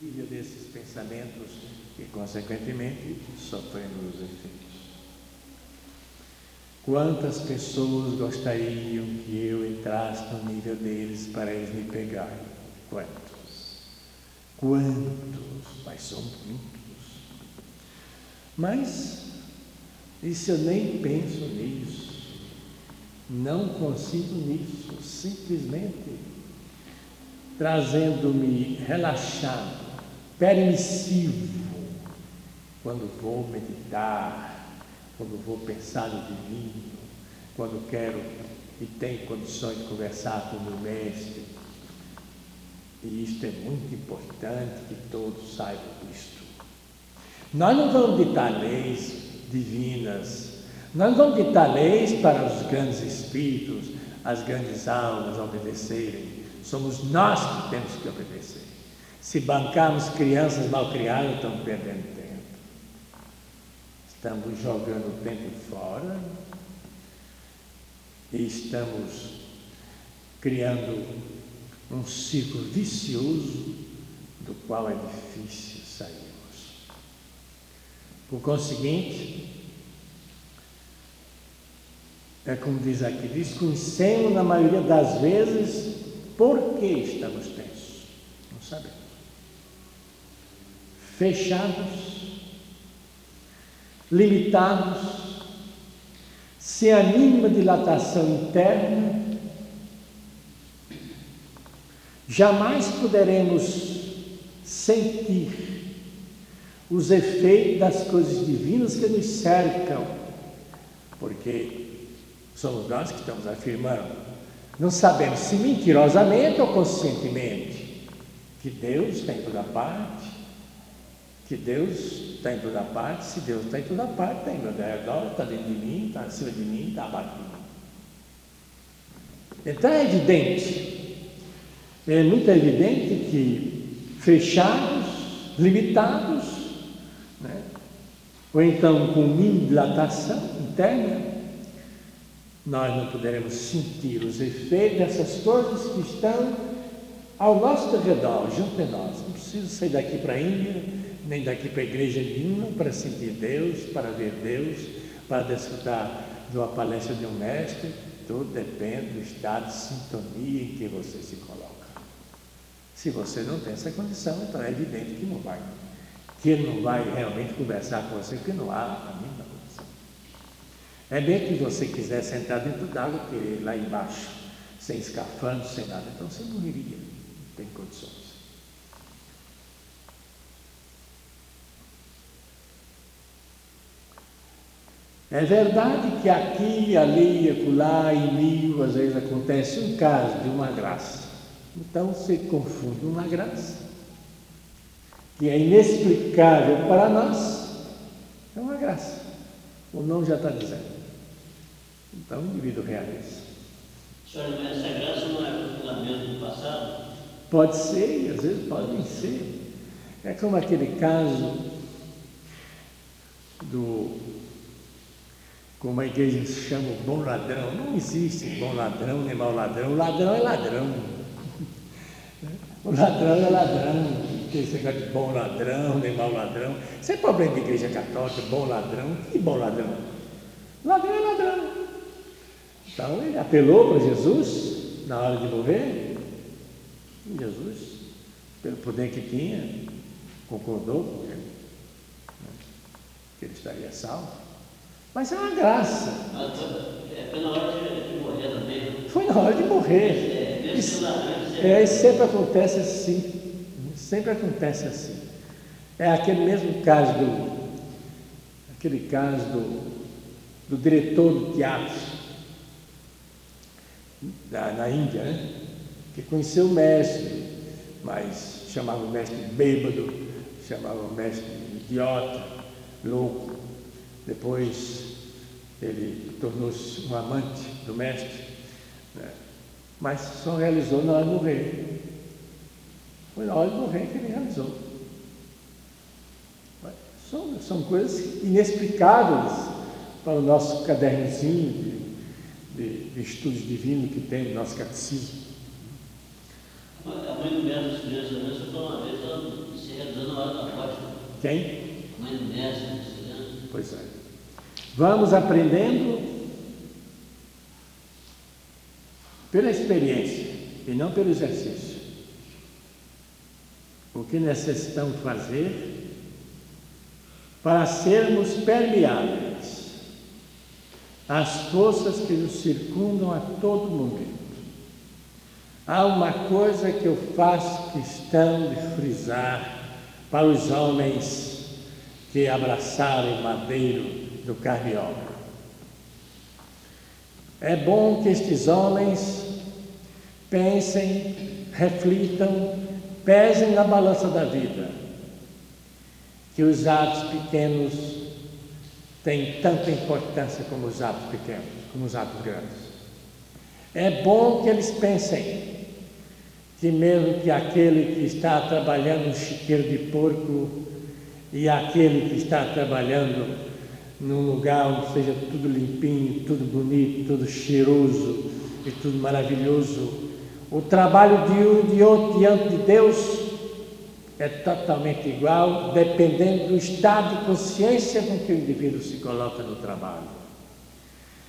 filha desses pensamentos e, consequentemente, sofrendo os efeitos. Quantas pessoas gostariam que eu entrasse no nível deles para eles me pegarem? Quantos? Quantos? Mas são muitos. Mas isso eu nem penso nisso. Não consigo nisso. Simplesmente trazendo-me relaxado, permissivo, quando vou meditar, quando vou pensar no divino, quando quero e tenho condições de conversar com o meu mestre. E isto é muito importante que todos saibam disto. Nós não vamos ditar leis divinas, nós não vamos ditar leis para os grandes espíritos, as grandes almas obedecerem. Somos nós que temos que obedecer. Se bancarmos crianças mal criadas, estamos perdendo tempo. Estamos jogando o tempo fora e estamos criando um ciclo vicioso do qual é difícil sairmos. Por conseguinte, é como diz aqui, desconhecemos na maioria das vezes por que estamos tensos? Não sabemos. Fechados, limitados, sem a mínima dilatação interna, jamais poderemos sentir os efeitos das coisas divinas que nos cercam, porque somos nós que estamos afirmando. Não sabemos se mentirosamente ou conscientemente que Deus está em toda parte, que Deus está em toda parte, se Deus está em toda parte, está em meu redor, está dentro de mim, está acima de mim, está abaixo de mim. Então é evidente, é muito evidente que fechados, limitados, né? ou então com dilatação interna, nós não poderemos sentir os efeitos dessas coisas que estão ao nosso redor, junto de nós. Não preciso sair daqui para a Índia, nem daqui para a igreja nenhuma para sentir Deus, para ver Deus, para desfrutar de uma palestra de um mestre. Tudo depende do estado de sintonia em que você se coloca. Se você não tem essa condição, então é evidente que não vai. Que não vai realmente conversar com você, porque não há caminho é bem que você quiser sentar dentro d'água, que lá embaixo, sem escafandro, sem nada, então você moriria, não tem condições. É verdade que aqui, ali, acolá, em mil, às vezes acontece um caso de uma graça. Então você confunde uma graça, que é inexplicável para nós, é uma graça. O nome já está dizendo. Então, o indivíduo realiza. Senhor, mas essa graça não é lamento do passado? Pode ser, às vezes podem ser. É como aquele caso do. Como a igreja chama o bom ladrão. Não existe bom ladrão nem mau ladrão. O ladrão é ladrão. O ladrão é ladrão. Tem esse negócio de bom ladrão, nem mau ladrão. Isso é problema de igreja católica, bom ladrão. Que bom ladrão? Ladrão é ladrão. Então ele apelou para Jesus na hora de morrer. E Jesus, pelo poder que tinha, concordou com ele, né? que ele estaria salvo. Mas é uma graça. Foi na hora de, morrer também. Foi na hora de morrer. É, isso, é, sempre acontece assim. Sempre acontece assim. É aquele mesmo caso do. Aquele caso do, do diretor do teatro da, na Índia, né? que conheceu o mestre, mas chamava o mestre bêbado, chamava o mestre idiota, louco. Depois ele tornou-se um amante do mestre, né? mas só realizou na hora de morrer. Foi na hora de morrer que ele realizou. São, são coisas inexplicáveis para o nosso cadernozinho de de, de estudos divinos que tem no nosso catecismo. A mãe do Espírito Santo falou uma vez, ela se Quem? Mãe do mestre, ensinando. Pois é. Vamos aprendendo pela experiência e não pelo exercício. O que necessitamos fazer para sermos permeáveis às forças que nos circundam a todo momento. Há uma coisa que eu faço questão de frisar para os homens que abraçaram o madeiro do carniolo. É bom que estes homens pensem, reflitam, pesem na balança da vida, que os atos pequenos têm tanta importância como os atos pequenos, como os atos grandes. É bom que eles pensem que mesmo que aquele que está trabalhando um chiqueiro de porco e aquele que está trabalhando num lugar onde seja tudo limpinho, tudo bonito, tudo cheiroso e tudo maravilhoso, o trabalho de um e de outro diante de Deus é totalmente igual, dependendo do estado de consciência com que o indivíduo se coloca no trabalho.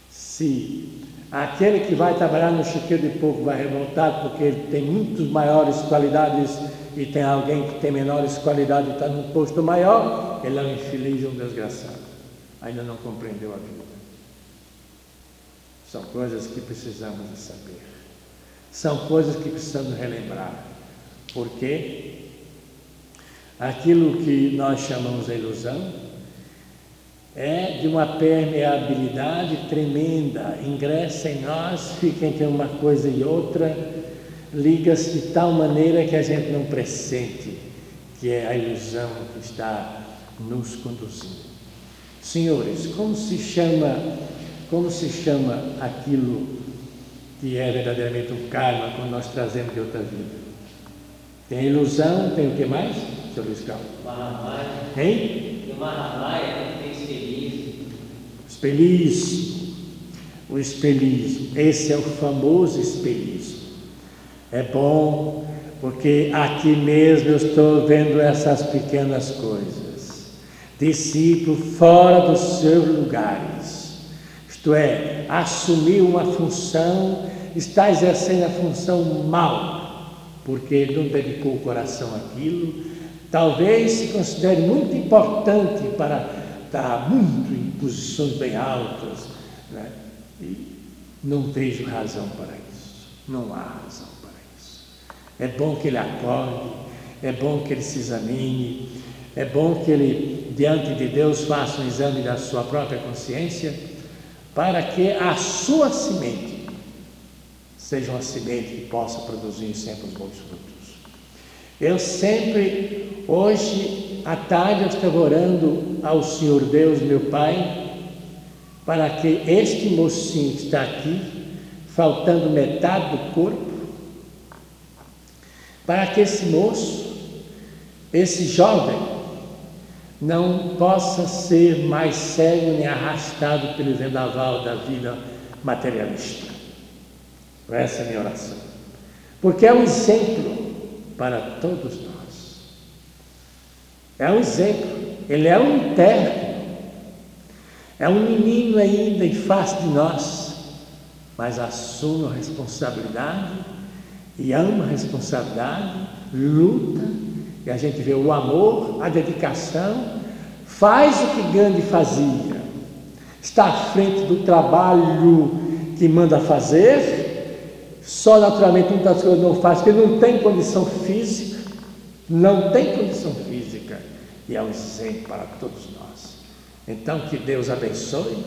Se Aquele que vai trabalhar no chiqueiro de porco vai revoltado porque ele tem muitas maiores qualidades e tem alguém que tem menores qualidades e está num posto maior, ele é um infeliz e um desgraçado. Ainda não compreendeu a vida. São coisas que precisamos saber. São coisas que precisamos relembrar. Porque aquilo que nós chamamos de ilusão é de uma permeabilidade tremenda, ingressa em nós, fica entre uma coisa e outra, liga-se de tal maneira que a gente não pressente que é a ilusão que está nos conduzindo. Senhores, como se chama, como se chama aquilo que é verdadeiramente um karma quando nós trazemos de outra vida? Tem a ilusão, tem o que mais? Seu Luiz Carlos. Mahamaya. Hein? E o Mahamaya tem espelhismo. Espelhismo. O espelhismo. Esse é o famoso espelhismo. É bom porque aqui mesmo eu estou vendo essas pequenas coisas. Discípulo fora dos seus lugares. Isto é, assumir uma função, está exercendo a função mal, porque ele não dedicou o coração àquilo. Talvez se considere muito importante para estar muito em posições bem altas. Né? E não vejo razão para isso. Não há razão para isso. É bom que ele acorde, é bom que ele se examine, é bom que ele, diante de Deus, faça um exame da sua própria consciência, para que a sua semente seja uma semente que possa produzir sempre os bons frutos. Eu sempre, hoje à tarde, eu estava orando ao Senhor Deus, meu Pai, para que este mocinho que está aqui, faltando metade do corpo, para que esse moço, esse jovem, não possa ser mais cego nem arrastado pelo vendaval da vida materialista. Essa é a minha oração. Porque é um exemplo para todos nós. É um exemplo. Ele é um interno. É um menino ainda em face de nós, mas assume a responsabilidade e ama a responsabilidade, luta, e a gente vê o amor, a dedicação, faz o que Gandhi fazia, está à frente do trabalho que manda fazer, só naturalmente muitas coisas não faz, porque não tem condição física, não tem condição física, e é um exemplo para todos nós. Então, que Deus abençoe,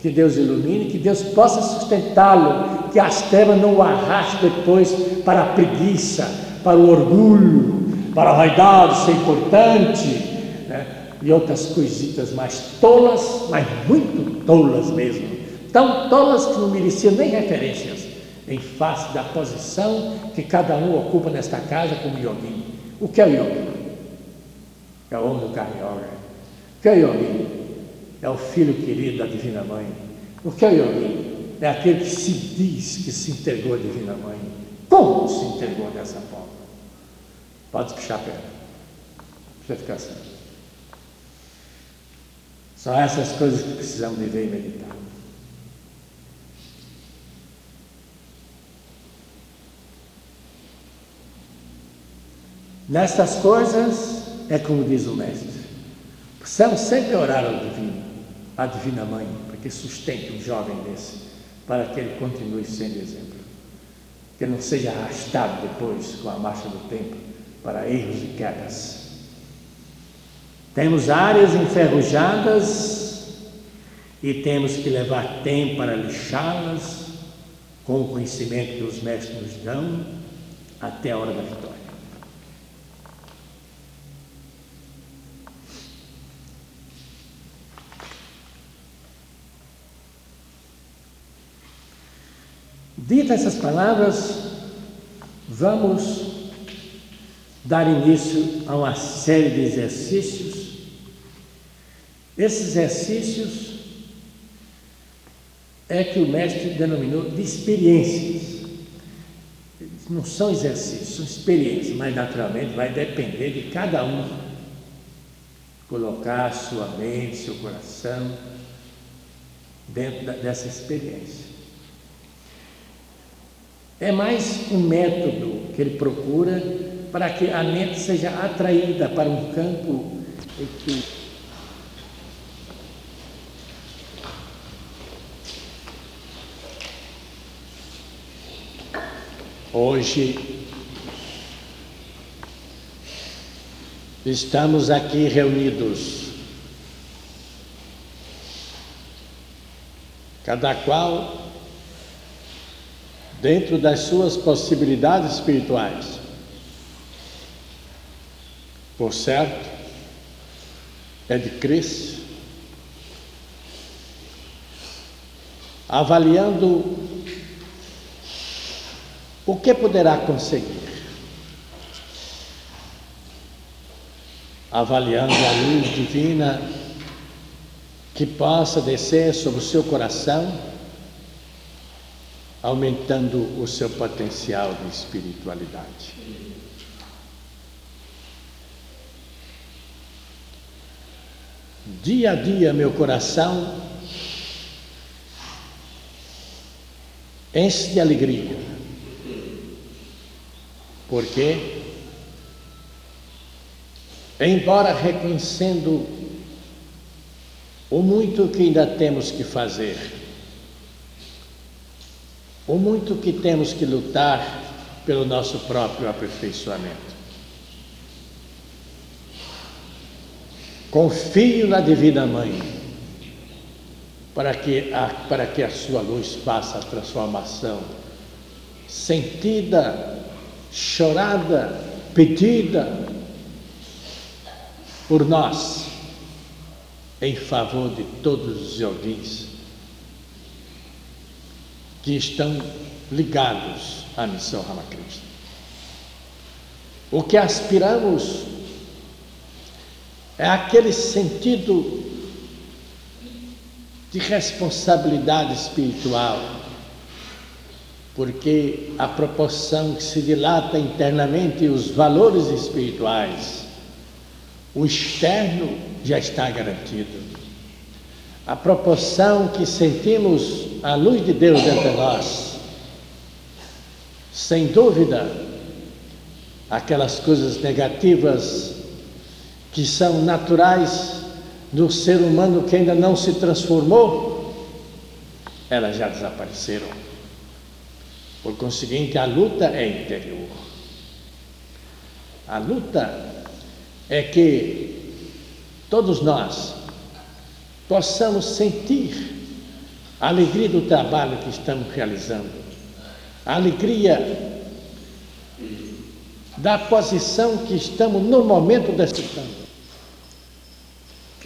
que Deus ilumine, que Deus possa sustentá-lo, que as trevas não o arrastem depois para a preguiça, para o orgulho, para a vaidade ser importante, né? e outras coisitas mais tolas, mas muito tolas mesmo, tão tolas que não mereciam nem referências, em face da posição que cada um ocupa nesta casa como yogi. O que é o yogi? É o homem do carioca. O que é o yogi? É o filho querido da Divina Mãe. O que é o yogi? É aquele que se diz que se entregou à Divina Mãe. Como se entregou dessa forma? Pode puxar a perna. Precisa ficar assim. São essas coisas que precisamos de ver e meditar. Nestas coisas, é como diz o Mestre, precisamos sempre orar ao Divino, à Divina Mãe, para que sustente um jovem desse, para que ele continue sendo exemplo, que não seja arrastado depois com a marcha do tempo para erros e quedas. Temos áreas enferrujadas e temos que levar tempo para lixá-las com o conhecimento que os mestres nos dão até a hora da vitória. Ditas essas palavras, vamos dar início a uma série de exercícios. Esses exercícios é que o mestre denominou de experiências. Não são exercícios, são experiências, mas naturalmente vai depender de cada um colocar sua mente, seu coração dentro dessa experiência. É mais um método que ele procura para que a mente seja atraída para um campo que Hoje estamos aqui reunidos, cada qual dentro das suas possibilidades espirituais. Por certo, é de Cristo, avaliando o que poderá conseguir, avaliando a luz divina que possa descer sobre o seu coração aumentando o seu potencial de espiritualidade. Dia a dia, meu coração enche de alegria, porque, embora reconhecendo o muito que ainda temos que fazer, o muito que temos que lutar pelo nosso próprio aperfeiçoamento. Confio na Divina Mãe para que a, para que a sua luz faça a transformação sentida, chorada, pedida por nós em favor de todos os jovens que estão ligados à missão Ramakrishna. O que aspiramos é aquele sentido de responsabilidade espiritual, porque a proporção que se dilata internamente os valores espirituais, o externo já está garantido. A proporção que sentimos a luz de Deus entre nós, sem dúvida, aquelas coisas negativas que são naturais do ser humano que ainda não se transformou, elas já desapareceram. Por conseguinte, a luta é interior. A luta é que todos nós possamos sentir a alegria do trabalho que estamos realizando, a alegria da posição que estamos no momento desfrutando.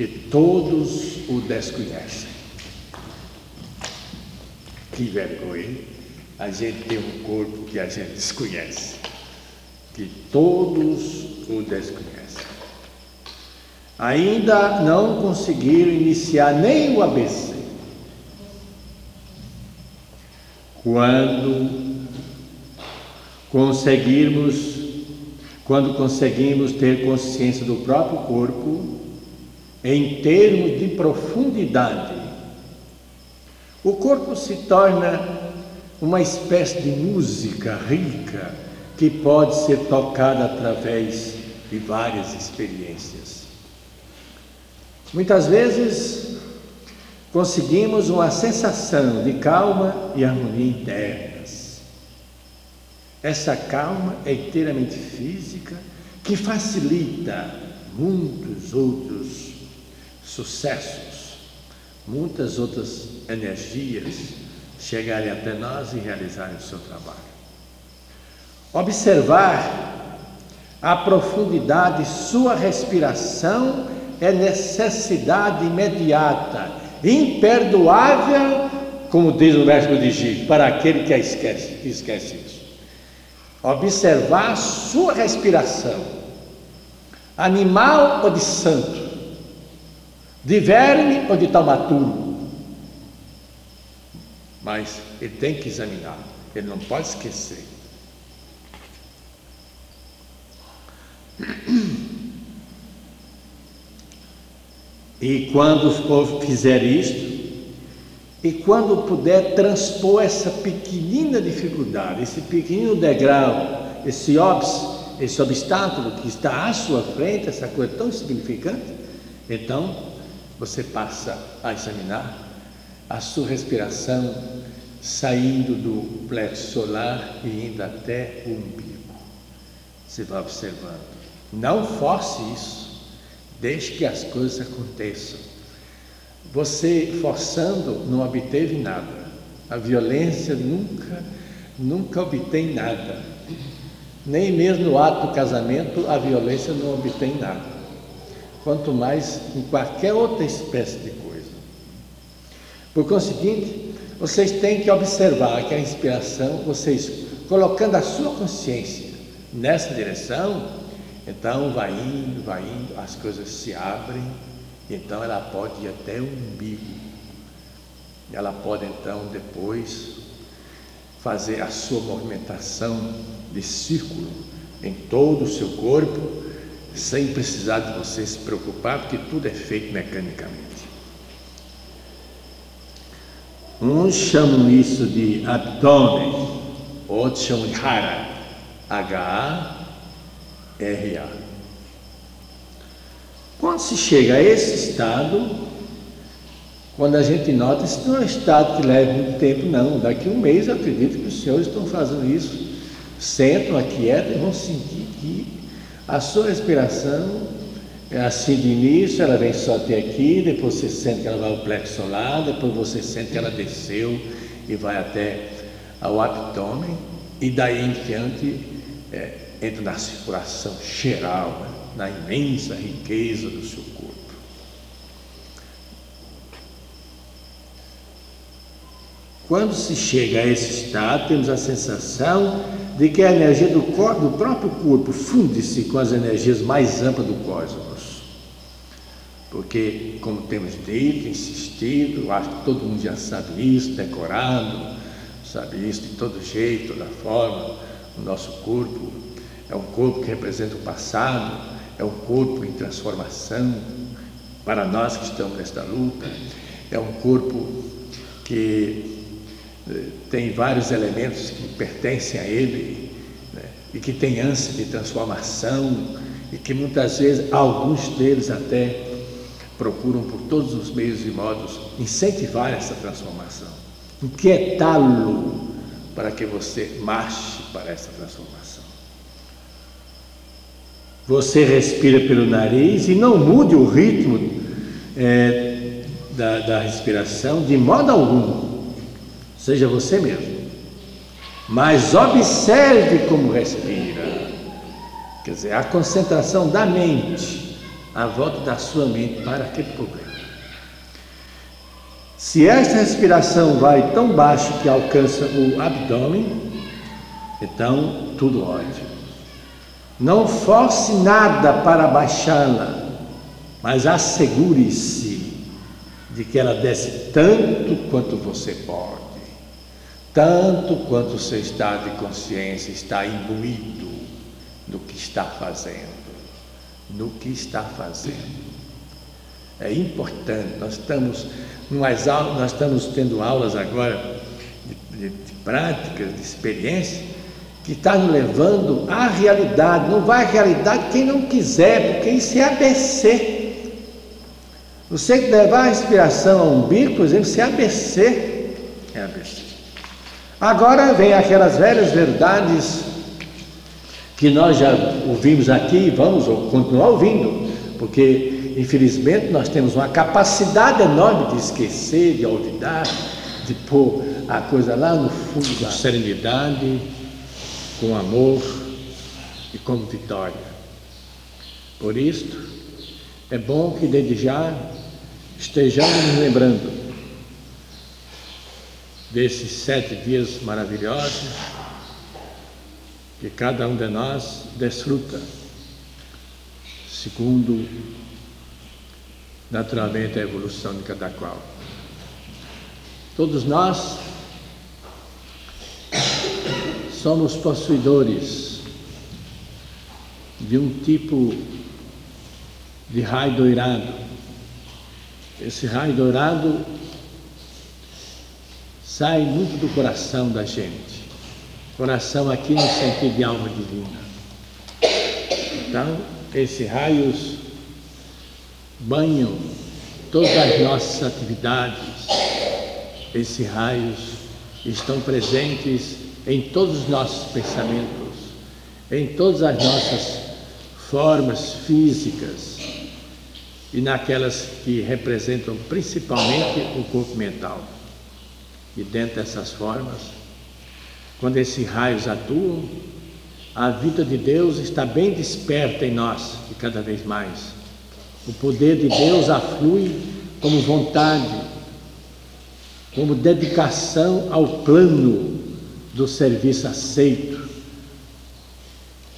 Que todos o desconhecem. Que vergonha a gente tem um corpo que a gente desconhece. Que todos o desconhecem. Ainda não conseguiram iniciar nem o ABC quando conseguirmos, quando conseguimos ter consciência do próprio corpo, em termos de profundidade. O corpo se torna uma espécie de música rica que pode ser tocada através de várias experiências. Muitas vezes conseguimos uma sensação de calma e harmonia internas. Essa calma é inteiramente física que facilita muitos outros sucessos, muitas outras energias chegarem até nós e realizarem o seu trabalho. Observar a profundidade de sua respiração é necessidade imediata, imperdoável, como diz o verso de Gil, para aquele que esquece, que esquece isso. Observar sua respiração, animal ou de santo, de verme ou de taumaturgo. Mas ele tem que examinar, ele não pode esquecer. E quando fizer isto, e quando puder transpor essa pequenina dificuldade, esse pequenino degrau, esse esse obstáculo que está à sua frente, essa coisa tão insignificante, então você passa a examinar a sua respiração saindo do plexo solar e indo até o umbigo. Você vai observando. Não force isso. Deixe que as coisas aconteçam. Você forçando não obteve nada. A violência nunca, nunca obtém nada. Nem mesmo no ato do casamento a violência não obtém nada. Quanto mais em qualquer outra espécie de coisa. Por conseguinte, vocês têm que observar que a inspiração, vocês colocando a sua consciência nessa direção, então vai indo, vai indo, as coisas se abrem, então ela pode ir até o umbigo. Ela pode então depois fazer a sua movimentação de círculo em todo o seu corpo, sem precisar de você se preocupar, porque tudo é feito mecanicamente. Uns chamam isso de abdômen, outros chamam de hara, H-A RA. Quando se chega a esse estado, quando a gente nota, isso não é um estado que leva muito tempo, não. Daqui a um mês eu acredito que os senhores estão fazendo isso. Sentam, aquietam e vão sentir que a sua respiração é assim de início, ela vem só até aqui, depois você sente que ela vai ao plexo solar, depois você sente que ela desceu e vai até ao abdômen, e daí em diante é, entra na circulação geral, né? na imensa riqueza do seu corpo. Quando se chega a esse estado, temos a sensação de que a energia do, corpo, do próprio corpo funde-se com as energias mais amplas do cosmos. Porque, como temos dito, insistido, acho que todo mundo já sabe isso, decorado, sabe isso de todo jeito, da forma, o nosso corpo é um corpo que representa o passado, é um corpo em transformação para nós que estamos nesta luta, é um corpo que tem vários elementos que pertencem a ele né? e que tem ânsia de transformação e que muitas vezes alguns deles até procuram por todos os meios e modos incentivar essa transformação, inquietá-lo para que você marche para essa transformação. Você respira pelo nariz e não mude o ritmo é, da, da respiração de modo algum. Seja você mesmo. Mas observe como respira. Quer dizer, a concentração da mente, a volta da sua mente para aquele problema. Se esta respiração vai tão baixo que alcança o abdômen, então tudo ótimo. Não force nada para baixá-la, mas assegure-se de que ela desce tanto quanto você pode, tanto quanto o seu estado de consciência está imbuído no que está fazendo, no que está fazendo. É importante. Nós estamos, aulas, nós estamos tendo aulas agora de, de, de práticas, de experiência, que está nos levando à realidade. Não vai à realidade quem não quiser, porque isso é ABC. Você que levar a respiração ao umbigo, por exemplo, isso é ABC. É ABC. Agora vem aquelas velhas verdades que nós já ouvimos aqui e vamos continuar ouvindo, porque infelizmente nós temos uma capacidade enorme de esquecer, de olvidar, de pôr a coisa lá no fundo da serenidade, com amor e com vitória. Por isso, é bom que desde já estejamos nos lembrando desses sete dias maravilhosos que cada um de nós desfruta, segundo naturalmente a evolução de cada qual. Todos nós somos possuidores de um tipo de raio doirado. Esse raio dourado sai muito do coração da gente. Coração aqui no sentido de alma divina. Então, esses raios banham todas as nossas atividades. Esses raios estão presentes em todos os nossos pensamentos, em todas as nossas formas físicas e naquelas que representam principalmente o corpo mental. E dentro dessas formas, quando esses raios atuam, a vida de Deus está bem desperta em nós e cada vez mais. O poder de Deus aflui como vontade, como dedicação ao plano do serviço aceito,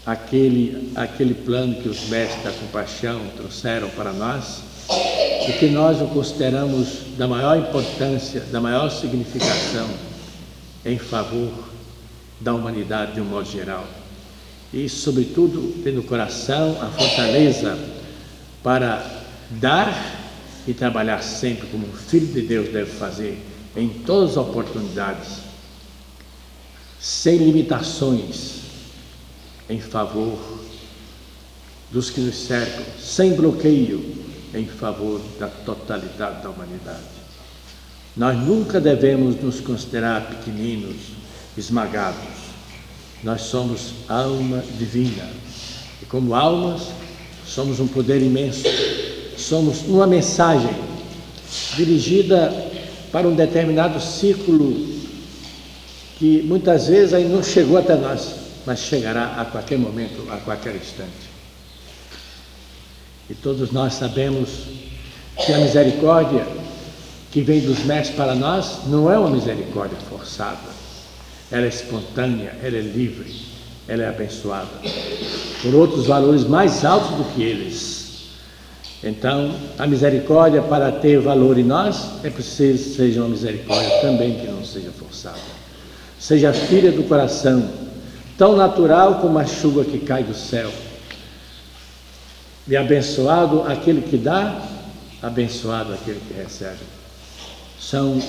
aquele, aquele plano que os mestres da compaixão trouxeram para nós e que nós o consideramos da maior importância, da maior significação em favor da humanidade de um modo geral. E, sobretudo, ter no coração a fortaleza para dar e trabalhar sempre como um filho de Deus deve fazer, em todas as oportunidades, sem limitações, em favor dos que nos cercam, sem bloqueio, em favor da totalidade da humanidade. Nós nunca devemos nos considerar pequeninos, esmagados. Nós somos alma divina. E como almas, somos um poder imenso. Somos uma mensagem dirigida para um determinado círculo que muitas vezes aí não chegou até nós, mas chegará a qualquer momento, a qualquer instante. E todos nós sabemos que a misericórdia que vem dos mestres para nós não é uma misericórdia forçada. Ela é espontânea, ela é livre, ela é abençoada por outros valores mais altos do que eles. Então, a misericórdia, para ter valor em nós, é preciso que seja uma misericórdia também que não seja forçada. Seja filha do coração, tão natural como a chuva que cai do céu e abençoado aquele que dá, abençoado aquele que recebe. São,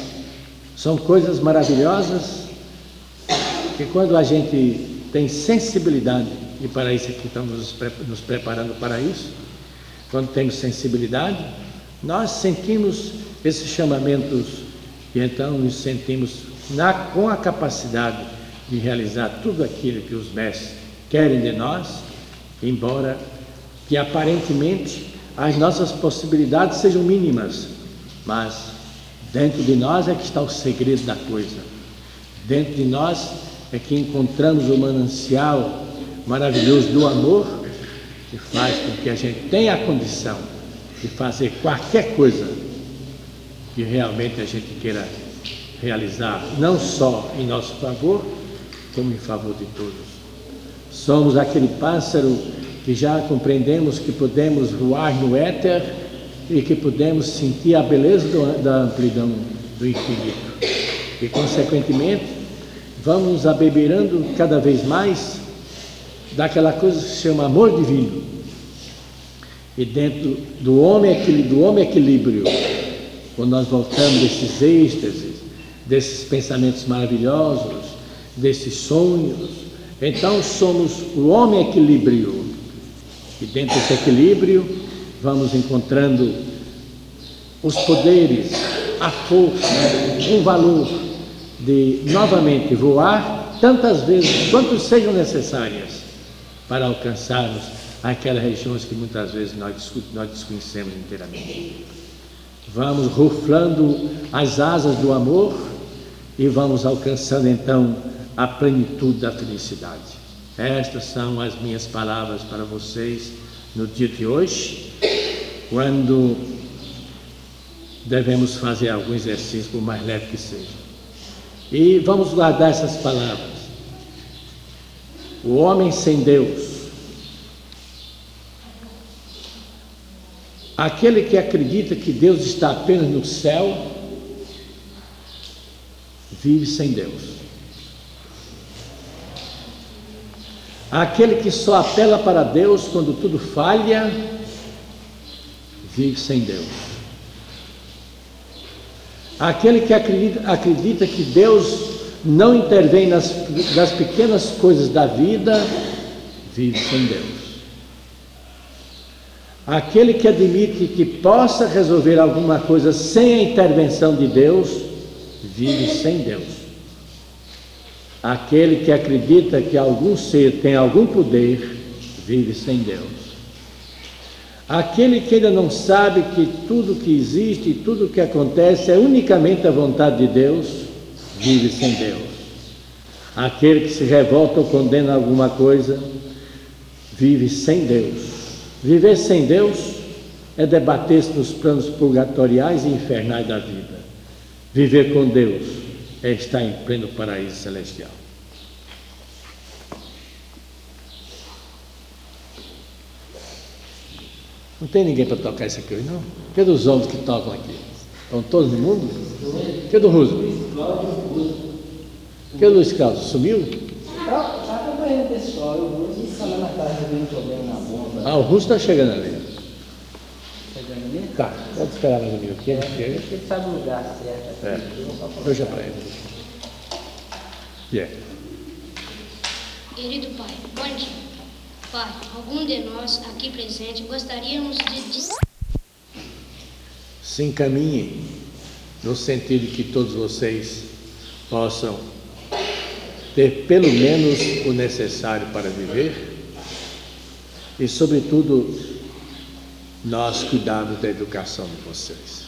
são coisas maravilhosas que quando a gente tem sensibilidade, e para isso estamos nos preparando para isso, quando temos sensibilidade, nós sentimos esses chamamentos e então nos sentimos na, com a capacidade de realizar tudo aquilo que os mestres querem de nós, embora que aparentemente as nossas possibilidades sejam mínimas, mas dentro de nós é que está o segredo da coisa. Dentro de nós é que encontramos o manancial maravilhoso do amor que faz com que a gente tenha a condição de fazer qualquer coisa que realmente a gente queira realizar, não só em nosso favor, como em favor de todos. Somos aquele pássaro que já compreendemos que podemos voar no éter e que podemos sentir a beleza do, da amplidão do infinito. E, consequentemente, vamos abeberando cada vez mais daquela coisa que se chama amor divino. E dentro do homem, do homem equilíbrio, quando nós voltamos desses êxtases, desses pensamentos maravilhosos, desses sonhos, então somos o homem equilíbrio. E dentro desse equilíbrio vamos encontrando os poderes, a força, um valor de novamente voar tantas vezes quanto sejam necessárias para alcançarmos aquelas regiões que muitas vezes nós, nós desconhecemos inteiramente. Vamos ruflando as asas do amor e vamos alcançando então a plenitude da felicidade. Estas são as minhas palavras para vocês no dia de hoje, quando devemos fazer algum exercício, por mais leve que seja. E vamos guardar essas palavras. O homem sem Deus, aquele que acredita que Deus está apenas no céu, vive sem Deus. Aquele que só apela para Deus quando tudo falha, vive sem Deus. Aquele que acredita, acredita que Deus não intervém nas, nas pequenas coisas da vida, vive sem Deus. Aquele que admite que possa resolver alguma coisa sem a intervenção de Deus, vive sem Deus. Aquele que acredita que algum ser tem algum poder, vive sem Deus. Aquele que ainda não sabe que tudo que existe e tudo que acontece é unicamente a vontade de Deus, vive sem Deus. Aquele que se revolta ou condena alguma coisa, vive sem Deus. Viver sem Deus é debater-se nos planos purgatoriais e infernais da vida. Viver com Deus é estar em pleno paraíso celestial. Não tem ninguém para tocar isso aqui hoje, não? Cadê os homens que tocam aqui? Estão todos no mundo? Cadê o Ruso? Cadê o Luiz Carlos? Sumiu? Está acompanhando o pessoal, o Ruso está lá na casa resolvendo um problema na bomba. Ah, o Ruso está chegando ali. Chegando ali? Tá, pode esperar mais um minuto. Ele chega. Ele sabe o lugar certo. É. Veja para ele. Yeah. Querido Pai, bom dia. Pai, algum de nós aqui presente gostaríamos de. Se encaminhem no sentido que todos vocês possam ter pelo menos o necessário para viver e, sobretudo, nós cuidarmos da educação de vocês.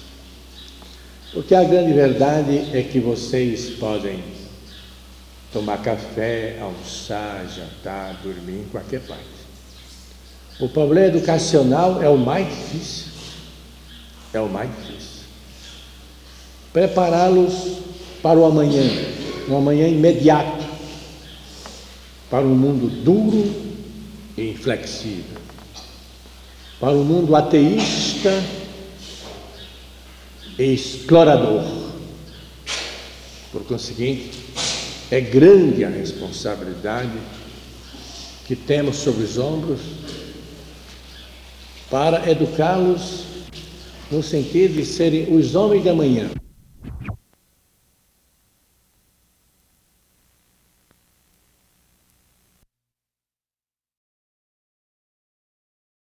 Porque a grande verdade é que vocês podem tomar café, almoçar, jantar, dormir em qualquer parte. O problema educacional é o mais difícil. É o mais difícil. Prepará-los para o amanhã, um amanhã imediato, para um mundo duro e inflexível, para um mundo ateísta e explorador. Por conseguinte, é grande a responsabilidade que temos sobre os ombros para educá-los no sentido de serem os homens da manhã.